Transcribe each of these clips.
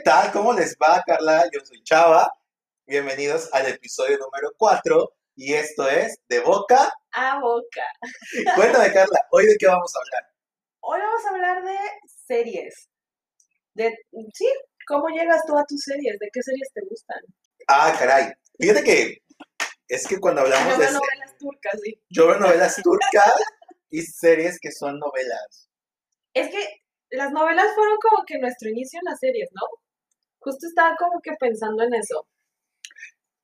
¿Qué tal? ¿Cómo les va, Carla? Yo soy Chava. Bienvenidos al episodio número 4 y esto es De Boca a Boca. Cuéntame, Carla, ¿hoy de qué vamos a hablar? Hoy vamos a hablar de series. De, sí, ¿cómo llegas tú a tus series? ¿De qué series te gustan? Ah, caray. Fíjate que es que cuando hablamos Yo de... veo novelas turcas, sí. Yo veo novelas turcas y series que son novelas. Es que las novelas fueron como que nuestro inicio en las series, ¿no? Justo estaba como que pensando en eso.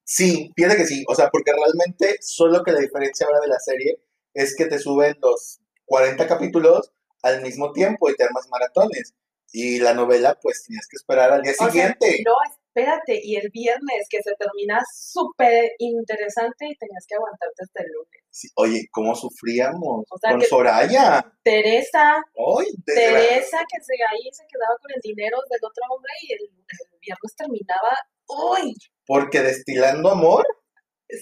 Sí, fíjate que sí. O sea, porque realmente solo que la diferencia ahora de la serie es que te suben los 40 capítulos al mismo tiempo y te armas maratones. Y la novela, pues tenías que esperar al día O sea, siguiente. no, espérate, y el viernes que se termina súper interesante y tenías que aguantarte hasta el lunes. Sí, oye, ¿cómo sufríamos? O sea Con que- Soraya. Teresa, Teresa que se ahí se quedaba con el dinero del otro hombre y el, el viernes terminaba, uy, Porque destilando amor.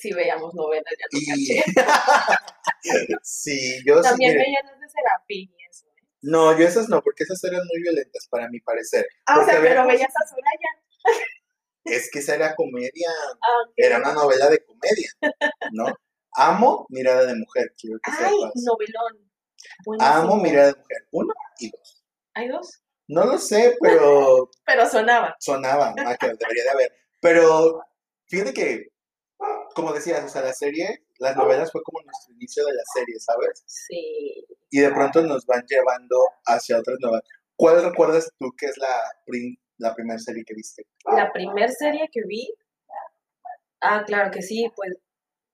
si veíamos novelas ya no Y. caché. sí, yo sí. También veían las de Serafín y eso. ¿eh? No, yo esas no, porque esas eran muy violentas para mi parecer. Ah, o sea, pero veías a Soraya. Es que esa era comedia. Ah. Era una novela de comedia, ¿no? Amo Mirada de Mujer, quiero que Ay, sepas. novelón. Buenísimo. Amo Mirada de Mujer, uno y dos. ¿Hay dos? No lo sé, pero Pero sonaba. sonaba, ah, que debería de haber. Pero fíjate que, como decías, o sea, la serie, las novelas fue como nuestro inicio de la serie, ¿sabes? Sí. Y de pronto nos van llevando hacia otras novelas. ¿Cuál recuerdas tú que es la, prim- la primera serie que viste? La primer serie que vi, ah, claro que sí, pues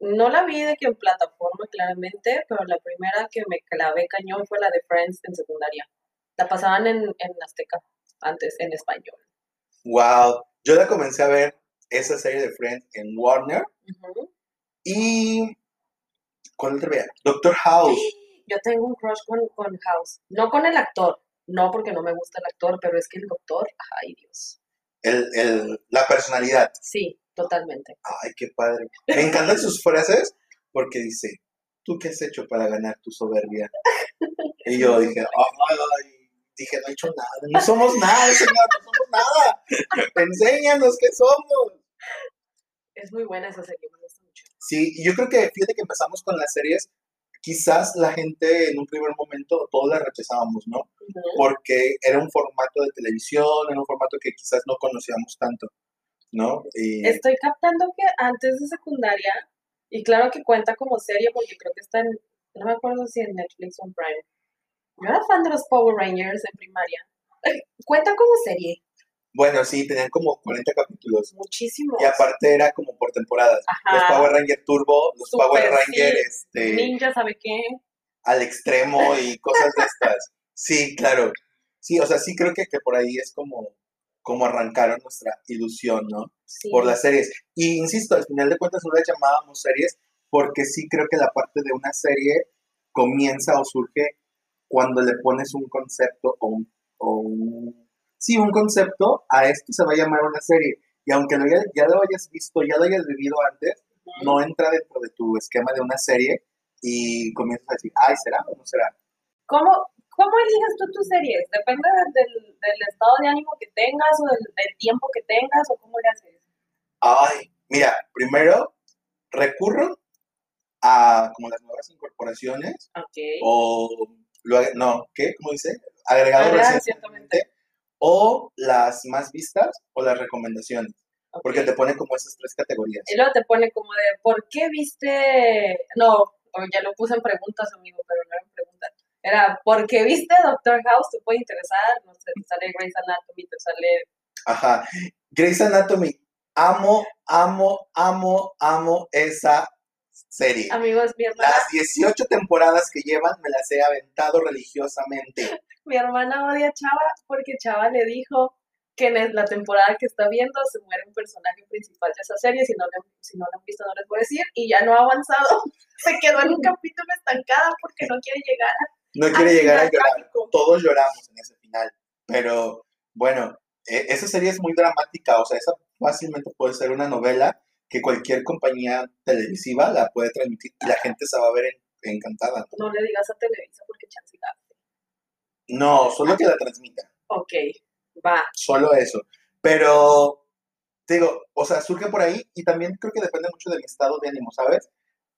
no la vi de que en plataforma claramente, pero la primera que me clavé cañón fue la de Friends en secundaria. La pasaban en, en Azteca, antes en español. Wow, yo la comencé a ver esa serie de Friends en Warner y ¿cuál otra veía? Doctor House. Yo tengo un crush con, con House, no con el actor, no porque no me gusta el actor, pero es que el doctor, ay Dios, El, el- la personalidad. sí, totalmente. Ay, qué padre. Me encantan sus frases porque dice, ¿tú qué has hecho para ganar tu soberbia? Y yo dije, ay, dije, no he hecho nada, no somos nada, señor, no somos nada. Enséñanos qué somos. Es muy buena esa serie, me gusta mucho. Sí, y yo creo que, fíjate que empezamos con las series, quizás la gente en un primer momento todos la rechazábamos, ¿no? Porque era un formato de televisión, era un formato que quizás no conocíamos tanto, ¿no? Y, Estoy captando que antes de secundaria, y claro que cuenta como serie porque creo que está en, no me acuerdo si en Netflix o en Prime. Yo era fan de los Power Rangers en primaria. Cuenta como serie, bueno, sí, tenían como 40 capítulos. muchísimo. Y aparte era como por temporadas. Los Ajá. Power Ranger Turbo, los Power Ranger sí. este, Ninja, ¿sabe qué? al extremo y cosas de estas. Sí, claro. Sí, o sea, sí creo que, que por ahí es como, como arrancaron nuestra ilusión, ¿no? Sí. Por las series. Y insisto, al final de cuentas no las llamábamos series porque sí creo que la parte de una serie comienza o surge cuando le pones un concepto o un, o un- sí, un concepto, a esto se va a llamar una serie. Y aunque lo ya, ya lo hayas visto, ya lo hayas vivido antes, no entra dentro de tu esquema de una serie y comienzas a decir, ay, ¿será o no será? ¿Cómo, ¿Cómo eliges tú tus series? ¿Depende del, del estado de ánimo que tengas o del, del tiempo que tengas o cómo le haces? Ay, mira, primero recurro a como las nuevas incorporaciones o lo no, ¿qué? ¿Cómo dice? Agregado Agregado recientemente o las más vistas o las recomendaciones, porque te pone como esas tres categorías. Y luego te pone como de, ¿por qué viste? No, o ya lo puse en preguntas, amigo, pero no eran preguntas. Era, ¿por qué viste Doctor House? ¿Te puede interesar? No sé, te sale Grey's Anatomy, te sale... Ajá. Grey's Anatomy, amo, amo, amo, amo esa serie. Amigos, mi hermana, Las 18 temporadas que llevan me las he aventado religiosamente. mi hermana odia a Chava porque Chava le dijo que en la temporada que está viendo se muere un personaje principal de esa serie. Si no, lo, si no lo han visto, no les voy a decir. Y ya no ha avanzado. Se quedó en un capítulo estancada porque no quiere llegar No al quiere llegar a llorar. Todos lloramos en ese final. Pero bueno, e- esa serie es muy dramática. O sea, esa fácilmente puede ser una novela que cualquier compañía televisiva la puede transmitir y la gente se va a ver en- encantada. No le digas a Televisa porque chance. No, solo que la transmita. Ok, Va. Solo eso. Pero, te digo, o sea, surge por ahí y también creo que depende mucho de mi estado de ánimo, ¿sabes?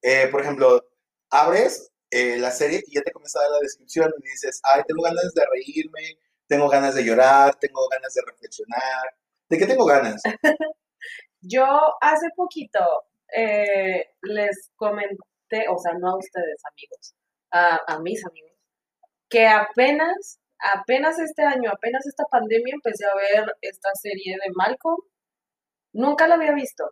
Eh, por ejemplo, abres eh, la serie y ya te comienza a dar la descripción y dices, ay, tengo ganas de reírme, tengo ganas de llorar, tengo ganas de reflexionar. ¿De qué tengo ganas? Yo hace poquito eh, les comenté, o sea, no a ustedes amigos, a, a mis amigos, que apenas, apenas este año, apenas esta pandemia empecé a ver esta serie de Malcolm. Nunca la había visto.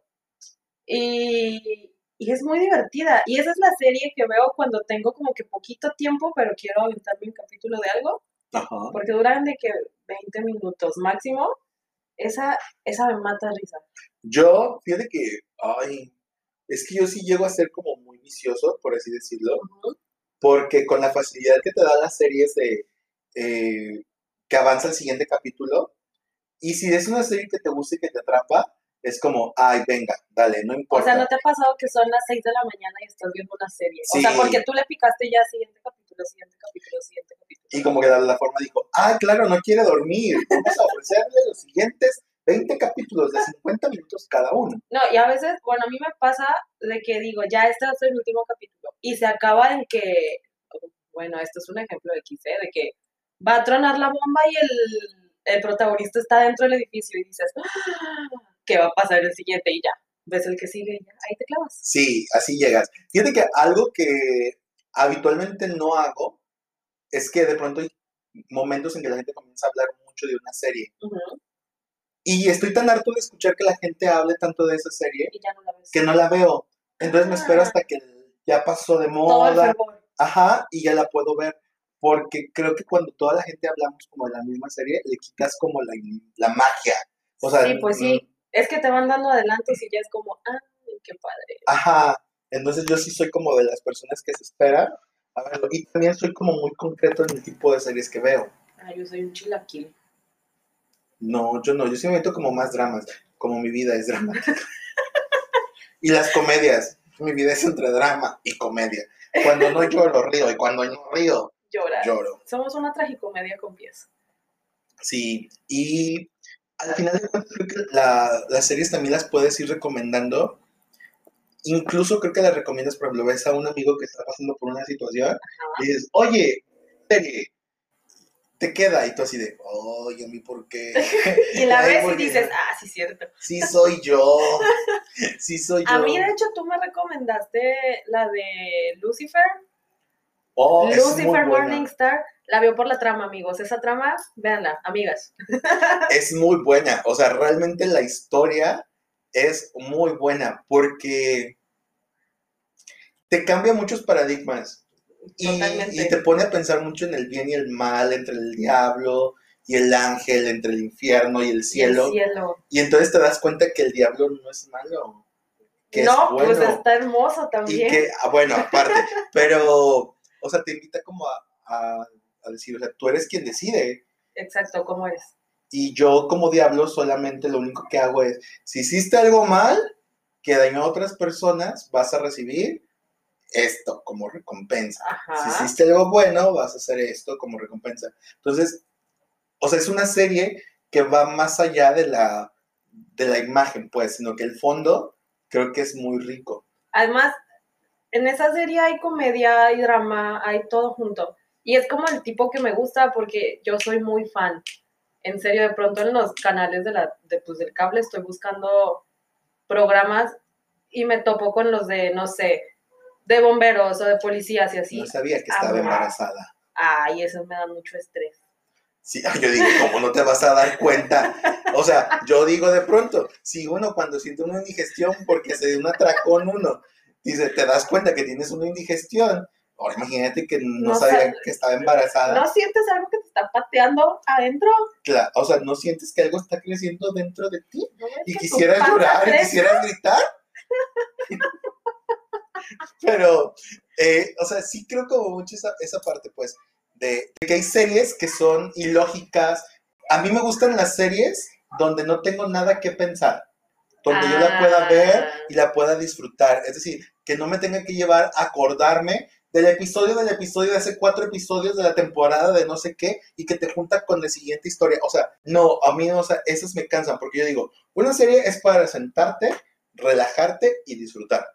Y, y es muy divertida. Y esa es la serie que veo cuando tengo como que poquito tiempo, pero quiero aventarme un capítulo de algo. Ajá. Porque duran de que 20 minutos máximo. Esa, esa me mata de risa. Yo, fíjate que, ay, es que yo sí llego a ser como muy vicioso, por así decirlo, porque con la facilidad que te dan las series de eh, que avanza el siguiente capítulo, y si es una serie que te gusta y que te atrapa, es como, ay, venga, dale, no O importa. sea, ¿no te ha pasado que son las 6 de la mañana y estás viendo una serie? O sea, porque tú le picaste ya siguiente capítulo, siguiente capítulo, siguiente capítulo. Y como que la, la forma dijo, ah, claro, no quiere dormir, vamos a ofrecerle los siguientes 20 capítulos de 50 minutos cada uno. No, y a veces, bueno, a mí me pasa de que digo, ya este ser el último capítulo. Y se acaba en que, bueno, esto es un ejemplo de XC, de que va a tronar la bomba y el, el protagonista está dentro del edificio y dices, "Ah, ¿qué va a pasar el siguiente? Y ya, ves el que sigue y ya, ahí te clavas. Sí, así llegas. Fíjate que algo que habitualmente no hago es que de pronto hay momentos en que la gente comienza a hablar mucho de una serie. Ujú, Y estoy tan harto de escuchar que la gente hable tanto de esa serie no que no la veo. Entonces me espero Ah. hasta que ya pasó de moda. Ajá, y ya la puedo ver. Porque creo que cuando toda la gente hablamos como de la misma serie, le quitas como la, la magia. O sea, sí, pues sí. Es que te van dando adelantos y ya es como, ay, qué padre. Ajá, entonces yo sí soy como de las personas que se esperan a verlo. Y también soy como muy concreto en el tipo de series que veo. Ay, yo soy un chilaquil. No, yo no, yo sí me meto como más dramas, como mi vida es dramática. y las comedias, mi vida es entre drama y comedia. Cuando no lloro, río, y cuando no río, Llorar. lloro. Somos una tragicomedia con pies. Sí, y al final de cuentas creo que la- las series también las puedes ir recomendando. Incluso creo que las recomiendas, por ejemplo, ves a un amigo que está pasando por una situación y dices, oye, serie, te queda, y tú así de, oye, a mí por qué. Y la ves y dices, ah, sí, cierto. Sí soy yo, sí soy yo. A mí, de hecho, tú me recomendaste la de Lucifer. Oh, Lucifer. Morningstar. La vio por la trama, amigos. Esa trama, véanla, amigas. Es muy buena, o sea, realmente la historia es muy buena porque te cambia muchos paradigmas y, y te pone a pensar mucho en el bien y el mal, entre el diablo y el ángel, entre el infierno y el Y el cielo. Y entonces te das cuenta que el diablo no es malo, que no, es bueno. pues está hermoso y también. que, ah, bueno, aparte, pero, o sea, te invita como a, a- a decir, o sea, tú eres quien decide. Exacto, ¿cómo es? Y yo como diablo solamente lo único que hago es, si hiciste algo mal, que dañó a otras personas, vas a recibir esto como recompensa. Si hiciste algo bueno, vas a hacer esto como recompensa. Entonces, o sea, es una serie que va más allá de la, de la imagen, pues, sino que el fondo creo que es muy rico. Además, en esa serie hay comedia, hay drama, hay todo junto. Y es como el tipo que me gusta porque yo soy muy fan. En serio, de pronto en los canales de la, de, pues, del cable estoy buscando programas y me topo con los de, no sé, de bomberos o de policías y así. No sabía que estaba Ah, embarazada. Ay, eso me da mucho estrés. Sí, yo digo, ¿cómo no te vas a dar cuenta? O sea, yo digo de pronto, si uno cuando siente una indigestión porque se dio un atracón uno, dice, te das cuenta que tienes una indigestión. Ahora imagínate que no, No sabía que estaba embarazada. ¿No sientes algo que te está pateando adentro? Cla- o sea, ¿no sientes que algo está creciendo dentro de ti? ¿No ves Y quisieras panza llorar y quisieras gritar. Pero, eh, o sea, sí creo como mucho esa, esa parte, pues, de, de que hay series que son ilógicas. A mí me gustan las series donde no tengo nada que pensar, donde yo la pueda Ah. ver y la pueda disfrutar. Es decir, que no me tenga que llevar a acordarme del episodio del episodio de hace cuatro episodios de la temporada de no sé qué y que te junta con la siguiente historia. O sea, no, a mí no, o sea, esas me cansan porque yo digo, una serie es para sentarte, relajarte y disfrutar.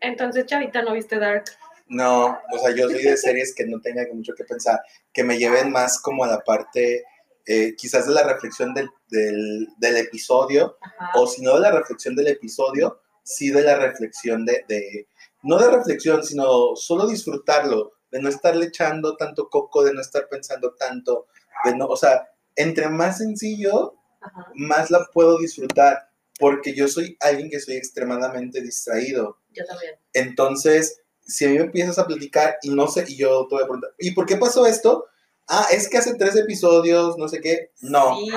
Entonces, Chavita, ¿no viste Dark? No, o sea, yo soy de series que no tenga mucho que pensar, que me lleven más como a la parte, eh, quizás de la reflexión del, del, del episodio, Ajá. o si no de la reflexión del episodio, sí de la reflexión de, de, no de reflexión, sino solo disfrutarlo, de no estarle echando tanto coco, de no estar pensando tanto, de no, o sea, entre más sencillo, Ajá. más la puedo disfrutar, porque yo soy alguien que soy extremadamente distraído. Yo también. Entonces, si a mí me empiezas a platicar y no sé, y yo te voy a preguntar, ¿y por qué pasó esto? Ah, es que hace tres episodios, no sé qué. No. Sí.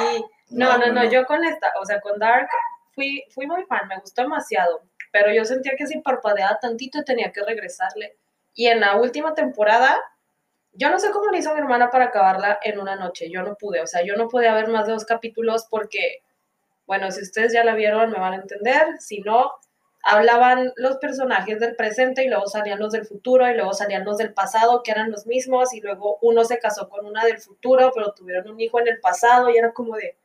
No, no, no, yo con esta, o sea, con Dark fui, fui muy fan, me gustó demasiado, pero yo sentía que si parpadeaba tantito tenía que regresarle. Y en la última temporada, yo no sé cómo le hizo mi hermana para acabarla en una noche, yo no pude, o sea, yo no podía ver más de dos capítulos porque, bueno, si ustedes ya la vieron me van a entender, si no, hablaban los personajes del presente y luego salían los del futuro y luego salían los del pasado que eran los mismos y luego uno se casó con una del futuro pero tuvieron un hijo en el pasado y era como de,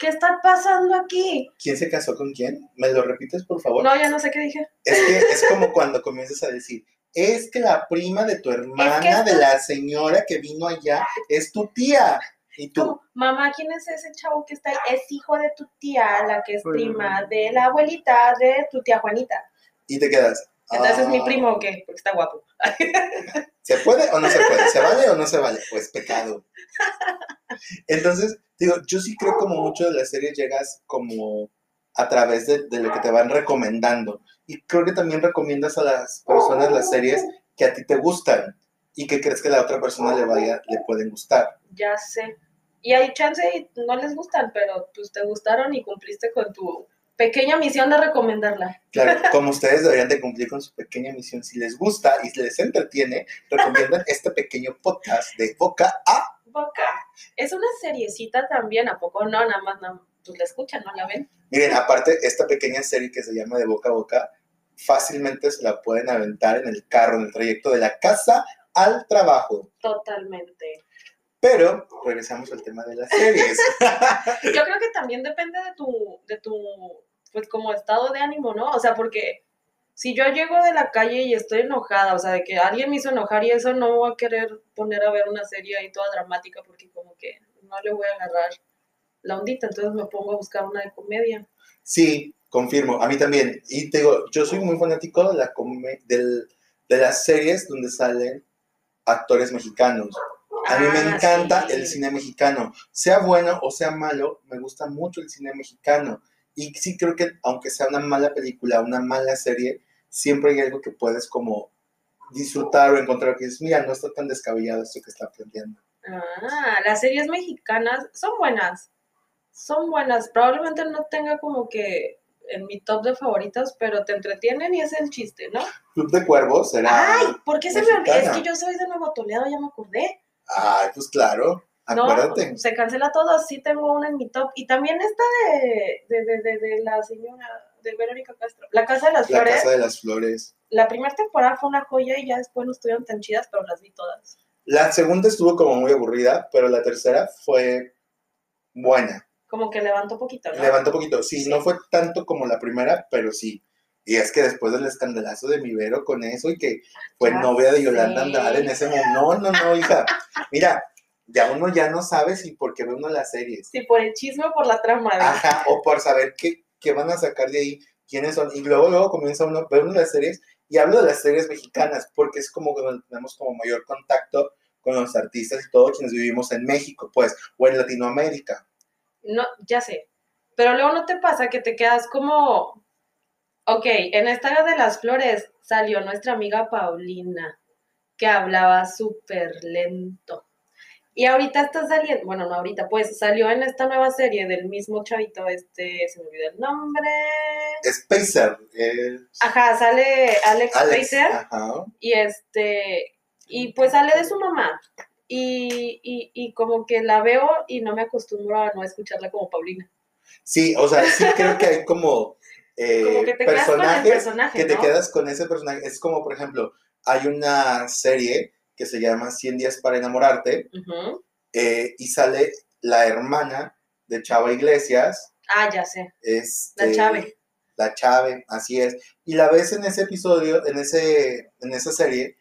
¿qué está pasando aquí? ¿Quién se casó con quién? ¿Me lo repites, por favor? No, ya no sé qué dije. Es que es como cuando comienzas a decir, es que la prima de tu hermana, Es que de la señora que vino allá, es tu tía. Y tú, Como, mamá, ¿quién es ese chavo que está ahí? Es hijo de tu tía, la que es prima de la abuelita de tu tía Juanita. y te quedas. Entonces, ¿es mi "Ah, primo o qué? Porque está guapo. ¿Se puede o no se puede? ¿Se vale o no se vale? Pues pecado. Entonces, digo, yo sí creo como mucho de las series llegas como a través de, de lo que te van recomendando. Y creo que también recomiendas a las personas las series que a ti te gustan y que crees que a la otra persona le vaya, le pueden gustar. Ya sé. Y hay chance y no les gustan, pero pues te gustaron y cumpliste con tu pequeña misión de recomendarla. Claro, como ustedes deberían de cumplir con su pequeña misión, si les gusta y les entretiene, recomiendan este pequeño podcast de boca a Boca. Es una seriecita también, ¿a poco no? Nada más, no, pues la escuchan, ¿no la ven? Miren, aparte, esta pequeña serie que se llama De Boca a Boca, fácilmente se la pueden aventar en el carro, en el trayecto de la casa al trabajo. Totalmente. Pero regresamos al tema de las series. Yo creo que también depende de tu, de tu, pues como estado de ánimo, ¿no? O sea, porque si yo llego de la calle y estoy enojada, o sea, de que alguien me hizo enojar y eso, no voy a querer poner a ver una serie ahí toda dramática porque como que no le voy a agarrar la ondita, entonces me pongo a buscar una de comedia. Sí, confirmo, a mí también. Y te digo, yo soy muy fanático de, la del- de las series donde salen actores mexicanos. A mí me Ah, encanta sí. el cine mexicano. Sea bueno o sea malo, me gusta mucho el cine mexicano. Y sí creo que aunque sea una mala película, una mala serie, siempre hay algo que puedes como disfrutar o encontrar que dices, mira, no está tan descabellado esto que está planteando. Ah, las series mexicanas son buenas. Son buenas. Probablemente no tenga como que en mi top de favoritos, pero te entretienen y es el chiste, ¿no? Club de Cuervos será... Ay, ¿por qué se me olvidó? Es que yo soy de Nuevo Toledo, ya me acordé. Ay, pues claro, acuérdate. No, se cancela todo, sí tengo una en mi top. Y también esta de, de, de, de, de la señora, de Verónica Castro. La Casa de las La Flores. Casa de las Flores. La primera temporada fue una joya y ya después no estuvieron tan chidas, pero las vi todas. La segunda estuvo como muy aburrida, pero la tercera fue buena. Como que levantó poquito, ¿no? Levantó poquito. Sí, Sí. no fue tanto como la primera, pero sí. Y es que después del escandalazo de mi Vero con eso y que fue Ya novia de Yolanda sé. Andrade en ese momento. No, no, no, hija. Mira, ya uno ya no sabe si porque ve uno las series. Sí, por el chisme o por la trama. ¿no? Ajá, o por saber qué, qué van a sacar de ahí, quiénes son. Y luego, luego comienza uno a ver uno las series. Y hablo de las series mexicanas, porque es como que tenemos como mayor contacto con los artistas y todos quienes vivimos en México, pues, o en Latinoamérica. No, ya sé. Pero luego no te pasa que te quedas como. Ok, en esta de las flores salió nuestra amiga Paulina, que hablaba súper lento. Y ahorita está saliendo, bueno, no ahorita, pues salió en esta nueva serie del mismo chavito, este, se me olvidó el nombre. Spacer, eh, Ajá, sale Alex, Alex. Spacer. Ajá. Y este, y pues sale de su mamá. Y, y, y como que la veo y no me acostumbro a no escucharla como Paulina. Sí, o sea, sí creo que hay como, eh, Como que te quedas con el personajes personaje, que te quedas con ese personaje. Es como, por ejemplo, hay una serie que se llama 100 días para enamorarte eh, y sale la hermana de Chava Iglesias. Ah, ya sé. Este, La Chave. La Chave, así es. Y la ves en ese episodio, en, ese, en esa serie,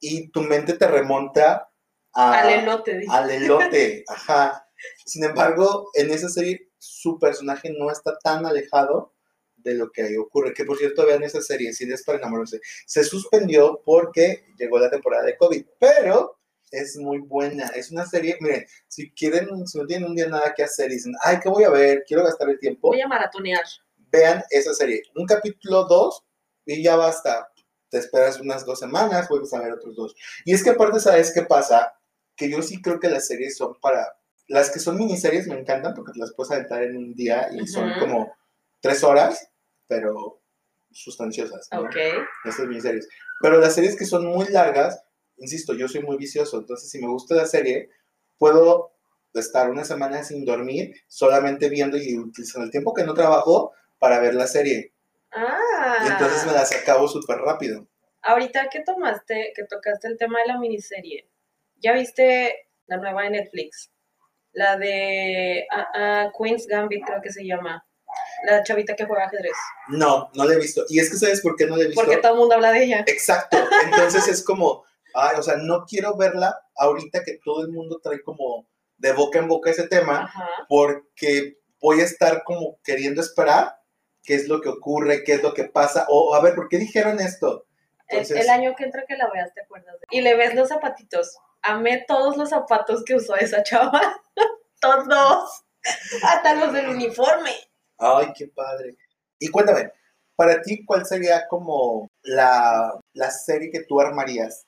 y tu mente te remonta a, Al elote, dice. al elote, ajá. Sin embargo, en esa serie su personaje no está tan alejado de lo que ahí ocurre. Que por cierto, vean esa serie, si es para enamorarse. Se suspendió porque llegó la temporada de COVID, pero es muy buena. Es una serie, miren, si quieren, si no tienen un día nada que hacer y dicen, ay, ¿qué voy a ver? Quiero gastar el tiempo. Voy a maratonear. Vean esa serie. Un capítulo, dos, y ya basta. Te esperas unas dos semanas, vuelves a ver otros dos. Y es que aparte, ¿sabes qué pasa? Que yo sí creo que las series son para... Las que son miniseries me encantan porque te las puedes aventar en un día y son Ujú. como tres horas, pero sustanciosas. ¿no? Ok. Estas miniseries. Pero las series que son muy largas, insisto, yo soy muy vicioso, entonces si me gusta la serie, puedo estar una semana sin dormir, solamente viendo y utilizando el tiempo que no trabajo para ver la serie. Ah. Y entonces me las acabo súper rápido. Ahorita que tomaste, que tocaste el tema de la miniserie, ¿ya viste la nueva de Netflix? La de ah, ah, Queen's Gambit, creo que se llama. La chavita que juega ajedrez. No, no la he visto. Y es que ¿sabes por qué no la he visto? Porque todo el mundo habla de ella. Exacto. Entonces es como, ay, o sea, no quiero verla ahorita que todo el mundo trae como de boca en boca ese tema, Ajá. porque voy a estar como queriendo esperar qué es lo que ocurre, qué es lo que pasa, o a ver, ¿por qué dijeron esto? El, Entonces, el año que entra que la veas, ¿te acuerdas? de- Y le ves los zapatitos. Amé todos los zapatos que usó esa chava. todos. Hasta los del uniforme. Ay, qué padre. Y cuéntame, para ti, ¿cuál sería como la, la serie que tú armarías?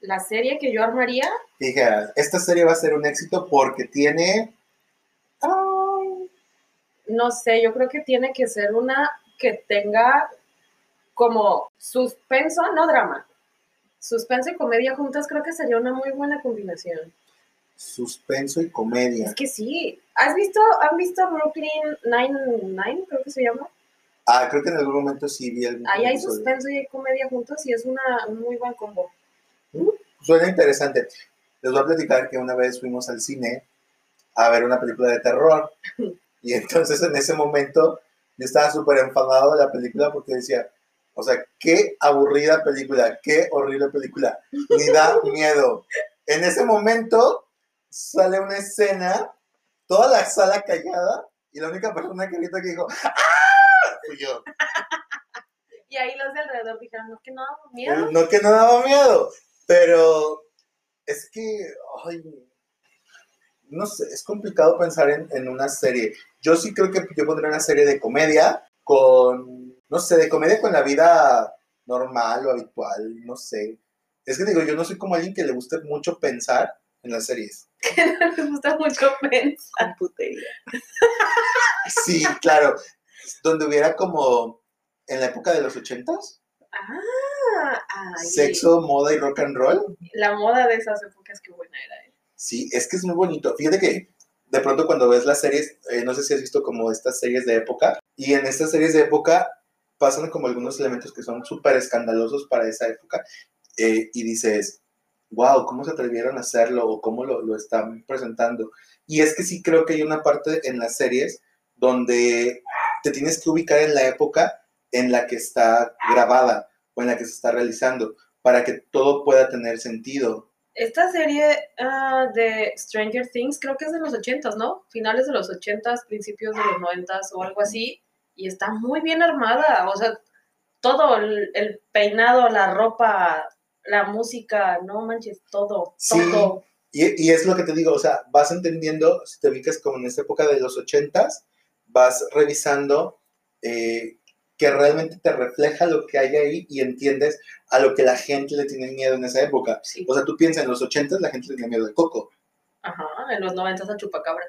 La serie que yo armaría, dijeras, esta serie va a ser un éxito porque tiene... ay, no sé, yo creo que tiene que ser una que tenga como suspenso, no drama. Suspenso y comedia juntas creo que sería una muy buena combinación. Suspenso y comedia. Es que sí. ¿Has visto, han visto Brooklyn Nine-Nine, creo que se llama? Ah, creo que en algún momento sí vi algún Ahí hay episodio. suspenso y hay comedia juntos y es una, un muy buen combo. Suena interesante. Les voy a platicar que una vez fuimos al cine a ver una película de terror. Y entonces en ese momento yo estaba súper enfadado de la película porque decía, o sea, qué aburrida película, qué horrible película, ni da miedo. En ese momento sale una escena, toda la sala callada y la única persona que grita que dijo, ¡ah! Fui yo. Y ahí los de alrededor dijeron, no, que no damos miedo. No que no daba miedo, pero es que, ay, no sé, es complicado pensar en, en una serie. Yo sí creo que yo pondría una serie de comedia con, no sé, de comedia con la vida normal o habitual, no sé. Es que digo, yo no soy como alguien que le guste mucho pensar en las series. Que no les gusta mucho pensar. putería. Sí, claro, donde hubiera como en la época de los ochentas, Ah, ay, sexo, moda y rock and roll. La moda de esas épocas, qué buena era. eh. Sí, es que es muy bonito. Fíjate que de pronto cuando ves las series, eh, no sé si has visto como estas series de época, y en estas series de época pasan como algunos elementos que son súper escandalosos para esa época, eh, y dices, wow, ¿cómo se atrevieron a hacerlo? O cómo lo, lo están presentando. Y es que sí creo que hay una parte en las series donde te tienes que ubicar en la época en la que está grabada o en la que se está realizando, para que todo pueda tener sentido. Esta serie ah, de Stranger Things creo que es de los 80s, ¿no? Finales de los 80s, principios de los 90s o algo así. Y está muy bien armada. O sea, todo, el, el peinado, la ropa, la música, no manches, todo, Sí. todo. Y, y es lo que te digo, o sea, vas entendiendo, si te ubicas como en esta época de los ochentas, vas revisando eh, que realmente te refleja lo que hay ahí y entiendes a lo que la gente le tiene miedo en esa época. Sí. O sea, tú piensas, en los ochentas la gente le tenía miedo al coco. Ajá, en los 90s a Chupacabra.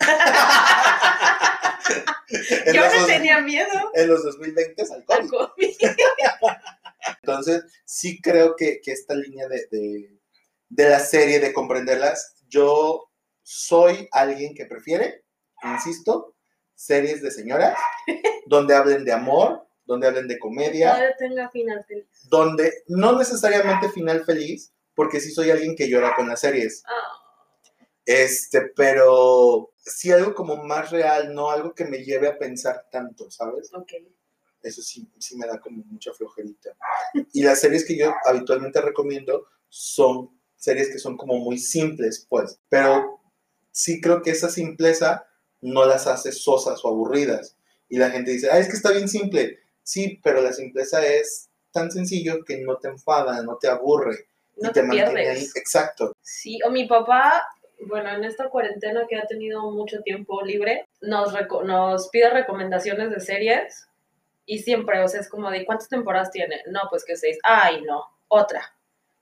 Yo no tenía miedo en los 2020 al al COVID. Entonces, sí creo que, que esta línea de, de, de la serie, de comprenderlas, yo soy alguien que prefiere, insisto, series de señoras, donde hablen de amor, donde hablen de comedia, Todavía tenga final feliz. donde no necesariamente final feliz, porque sí soy alguien que llora con las series. Ah, Este, pero sí algo como más real, no algo que me lleve a pensar tanto, ¿sabes? ok. Eso sí, sí me da como mucha flojerita. Y las series que yo habitualmente recomiendo son series que son como muy simples, pues. Pero sí creo que esa simpleza no las hace sosas o aburridas. Y la gente dice, ah, es que está bien simple. Sí, pero la simpleza es tan sencillo que no te enfada, no te aburre. No y te, te mantiene ahí. pierdes. Exacto. Sí, o mi papá, bueno, en esta cuarentena que ha tenido mucho tiempo libre, nos, nos pide recomendaciones de series y siempre, o sea, es como de ¿cuántas temporadas tiene? No, pues que seis. Ay, no, otra.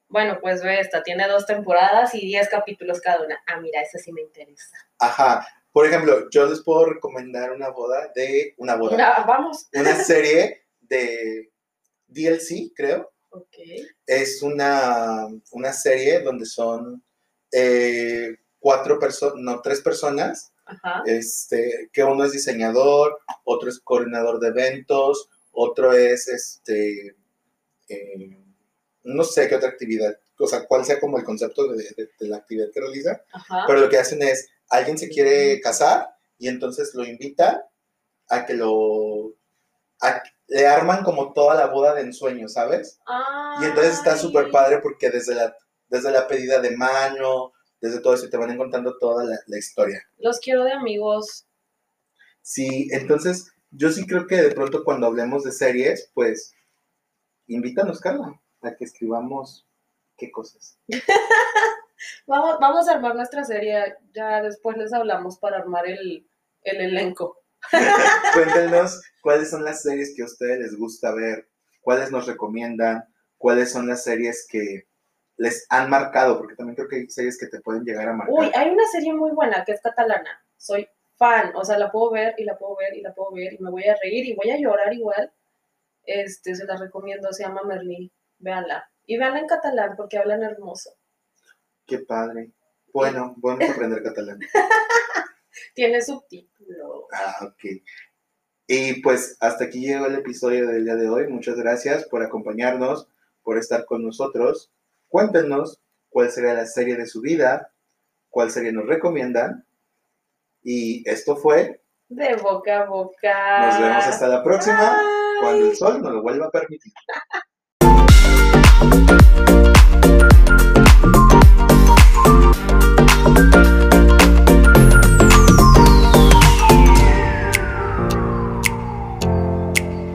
Bueno, pues ve esta, tiene dos temporadas y diez capítulos cada una. Ah, mira, esa sí me interesa. Ajá. Por ejemplo, yo les puedo recomendar una boda de una boda. Mira, vamos. Una serie de DLC, creo. Ok. Es una, una serie donde son eh, cuatro personas, no, tres personas, Ajá. este, que uno es diseñador, otro es coordinador de eventos, otro es, este, eh, no sé qué otra actividad, o sea, cuál sea como el concepto de, de- de la actividad que realiza, Ajá. pero lo que hacen es, alguien se quiere casar y entonces lo invitan a que lo, a- le arman como toda la boda de ensueño, ¿sabes? Y entonces está súper padre porque desde la, desde la pedida de mano, desde todo eso, te van contando toda la, la historia. Los quiero de amigos. Sí, entonces yo sí creo que de pronto cuando hablemos de series, pues invítanos, Carla, a que escribamos qué cosas. Vamos, vamos a armar nuestra serie. Ya después les hablamos para armar el, el elenco. Cuéntenos cuáles son las series que a ustedes les gusta ver, cuáles nos recomiendan, cuáles son las series que les han marcado, porque también creo que hay series que te pueden llegar a marcar. Uy, hay una serie muy buena que es catalana. Soy fan, o sea, la puedo ver y la puedo ver y la puedo ver y me voy a reír y voy a llorar igual. Este, se la recomiendo, se llama Merlí. Véanla. Y véanla en catalán porque hablan hermoso. Qué padre. Bueno, podemos aprender catalán. Tiene subtítulos. Ah, ok. Y pues hasta aquí llegó el episodio del día de hoy. Muchas gracias por acompañarnos, por estar con nosotros. Cuéntenos cuál sería la serie de su vida, cuál serie nos recomiendan. Y esto fue. De boca a boca. Nos vemos hasta la próxima, cuando el sol nos lo vuelva a permitir.